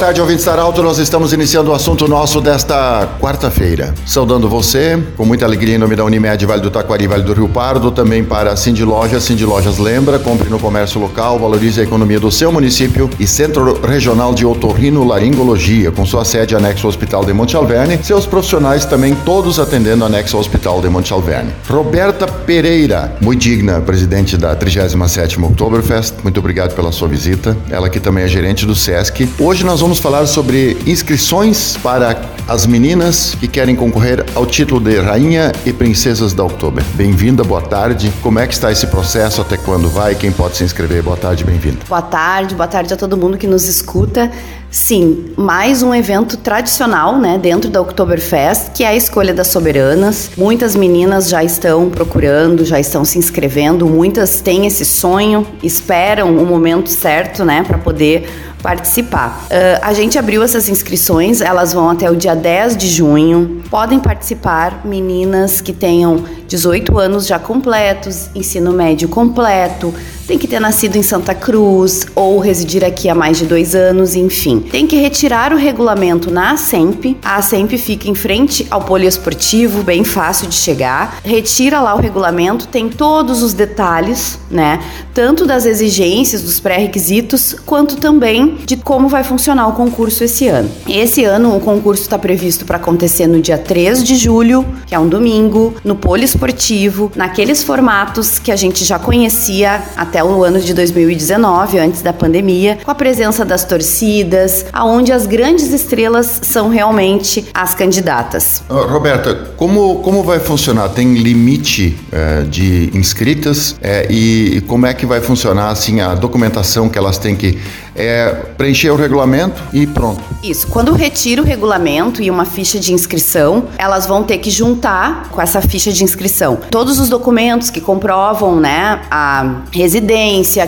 Tarde, ouvintes da Arauto. Nós estamos iniciando o assunto nosso desta quarta-feira. Saudando você, com muita alegria em nome da Unimed Vale do Taquari, Vale do Rio Pardo, também para a Cindy Lojas. Cindy Lojas lembra, compre no comércio local, valorize a economia do seu município e Centro Regional de Otorrino Laringologia, com sua sede anexo ao Hospital de Monte Alverne. Seus profissionais também todos atendendo anexo ao Hospital de Monte Alverne. Roberta Pereira, muito digna, presidente da 37ª Oktoberfest. Muito obrigado pela sua visita. Ela que também é gerente do SESC. Hoje nós vamos falar sobre inscrições para as meninas que querem concorrer ao título de Rainha e Princesas da Oktober. Bem-vinda, boa tarde. Como é que está esse processo? Até quando vai? Quem pode se inscrever? Boa tarde, bem-vinda. Boa tarde, boa tarde a todo mundo que nos escuta. Sim, mais um evento tradicional, né, dentro da Oktoberfest, que é a escolha das soberanas. Muitas meninas já estão procurando, já estão se inscrevendo, muitas têm esse sonho, esperam o momento certo, né, para poder participar. Uh, a gente abriu essas inscrições, elas vão até o dia 10 de junho. Podem participar meninas que tenham 18 anos já completos, ensino médio completo, tem que ter nascido em Santa Cruz ou residir aqui há mais de dois anos, enfim. Tem que retirar o regulamento na ASEMP. A ASEMP fica em frente ao poliesportivo, bem fácil de chegar. Retira lá o regulamento, tem todos os detalhes, né? Tanto das exigências, dos pré-requisitos, quanto também de como vai funcionar o concurso esse ano. Esse ano o concurso está previsto para acontecer no dia 3 de julho, que é um domingo, no poliesportivo, naqueles formatos que a gente já conhecia até até o ano de 2019, antes da pandemia, com a presença das torcidas, aonde as grandes estrelas são realmente as candidatas. Roberta, como, como vai funcionar? Tem limite é, de inscritas é, e como é que vai funcionar assim a documentação que elas têm que é, preencher o regulamento e pronto. Isso. Quando retira o regulamento e uma ficha de inscrição, elas vão ter que juntar com essa ficha de inscrição todos os documentos que comprovam, né, a residência,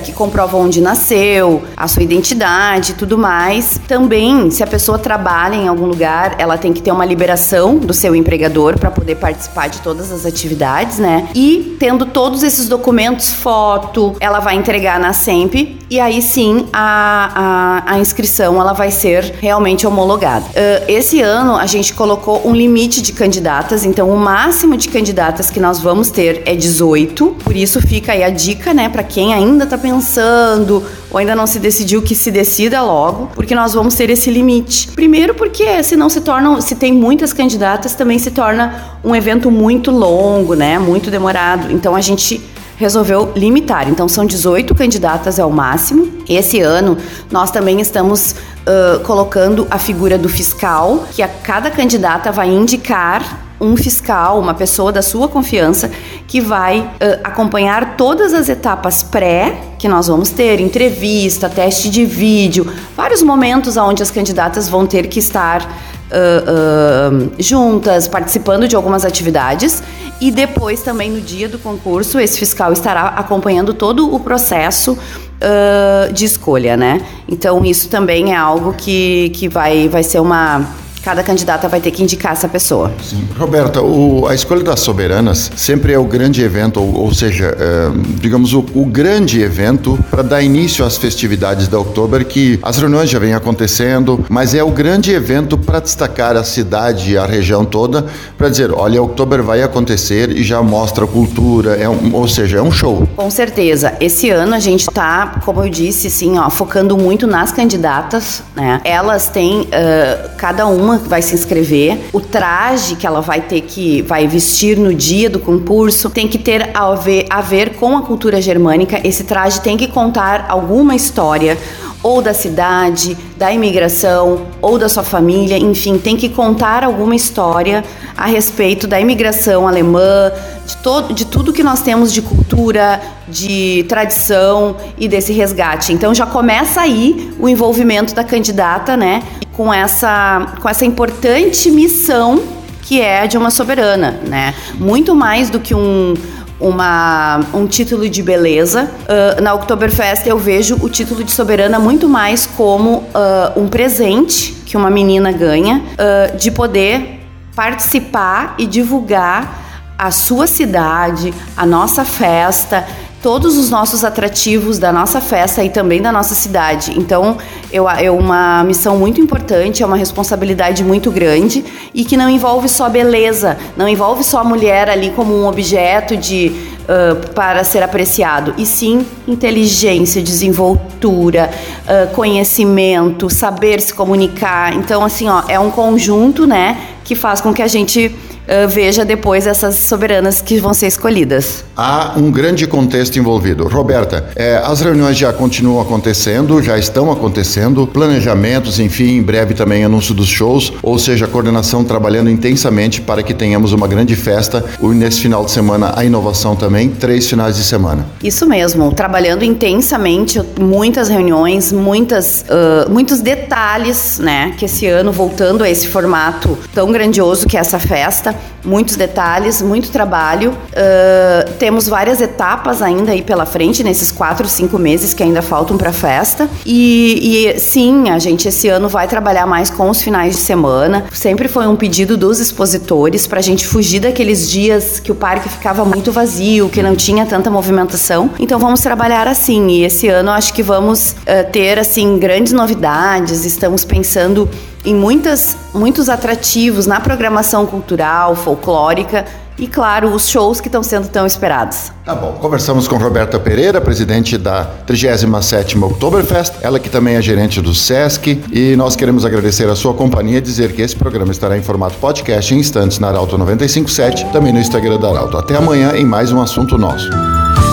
que comprovam onde nasceu, a sua identidade e tudo mais. Também, se a pessoa trabalha em algum lugar, ela tem que ter uma liberação do seu empregador para poder participar de todas as atividades, né? E tendo todos esses documentos, foto, ela vai entregar na SEMP e aí sim a a, a, inscrição ela vai ser realmente homologada. Uh, esse ano a gente colocou um limite de candidatas, então o máximo de candidatas que nós vamos ter é 18. Por isso fica aí a dica, né, para quem ainda está pensando ou ainda não se decidiu que se decida logo, porque nós vamos ter esse limite. Primeiro porque se não se tornam, se tem muitas candidatas, também se torna um evento muito longo, né, muito demorado. Então a gente resolveu limitar. Então, são 18 candidatas ao máximo. Esse ano, nós também estamos uh, colocando a figura do fiscal, que a cada candidata vai indicar um fiscal, uma pessoa da sua confiança, que vai uh, acompanhar todas as etapas pré que nós vamos ter, entrevista, teste de vídeo, vários momentos onde as candidatas vão ter que estar uh, juntas, participando de algumas atividades. E depois, também no dia do concurso, esse fiscal estará acompanhando todo o processo uh, de escolha, né? Então, isso também é algo que, que vai, vai ser uma Cada candidata vai ter que indicar essa pessoa. Sim. Roberta, o, a escolha das soberanas sempre é o grande evento, ou, ou seja, é, digamos, o, o, grande evento para dar início às festividades da Oktober, que as reuniões já vêm acontecendo, mas é o grande evento para destacar a cidade e a região toda, para dizer, olha, a Oktober vai acontecer e já mostra cultura, é um, ou seja, é um show. Com certeza. Esse ano a gente está, como eu disse, assim, ó, focando muito nas candidatas, né? Elas têm, uh, cada uma que vai se inscrever, o traje que ela vai ter que vai vestir no dia do concurso tem que ter a ver, a ver com a cultura germânica. Esse traje tem que contar alguma história ou da cidade, da imigração, ou da sua família, enfim, tem que contar alguma história a respeito da imigração alemã, de, todo, de tudo que nós temos de cultura, de tradição e desse resgate. Então já começa aí o envolvimento da candidata, né, com essa, com essa importante missão que é de uma soberana, né? Muito mais do que um uma, um título de beleza. Uh, na Oktoberfest eu vejo o título de soberana muito mais como uh, um presente que uma menina ganha uh, de poder participar e divulgar a sua cidade, a nossa festa, todos os nossos atrativos da nossa festa e também da nossa cidade. Então, eu, é uma missão muito importante, é uma responsabilidade muito grande e que não envolve só beleza, não envolve só a mulher ali como um objeto de uh, para ser apreciado, e sim inteligência, desenvoltura, uh, conhecimento, saber se comunicar. Então, assim, ó, é um conjunto, né, que faz com que a gente uh, veja depois essas soberanas que vão ser escolhidas. Há um grande contexto envolvido. Roberta, é, as reuniões já continuam acontecendo, já estão acontecendo, planejamentos, enfim, em breve também anúncio dos shows, ou seja, a coordenação trabalhando intensamente para que tenhamos uma grande festa e nesse final de semana a inovação também, três finais de semana. Isso mesmo, trabalhando intensamente, muitas reuniões, muitas, uh, muitos detalhes, né, que esse ano voltando a esse formato tão grandioso que é essa festa, muitos detalhes, muito trabalho. Uh, temos várias etapas ainda aí pela frente, nesses quatro, cinco meses que ainda faltam para a festa. E, e sim, a gente esse ano vai trabalhar mais com os finais de semana. Sempre foi um pedido dos expositores para a gente fugir daqueles dias que o parque ficava muito vazio, que não tinha tanta movimentação. Então vamos trabalhar assim. E esse ano acho que vamos uh, ter assim grandes novidades. Estamos pensando em muitas, muitos atrativos na programação cultural, folclórica e, claro, os shows que estão sendo tão esperados. Tá bom. Conversamos com Roberta Pereira, presidente da 37ª Oktoberfest, ela que também é gerente do SESC, e nós queremos agradecer a sua companhia e dizer que esse programa estará em formato podcast em instantes na Arauto 957, também no Instagram da Arauto. Até amanhã em mais um assunto nosso.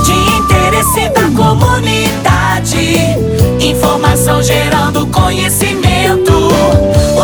De interesse da comunidade, informação gerando conhecimento.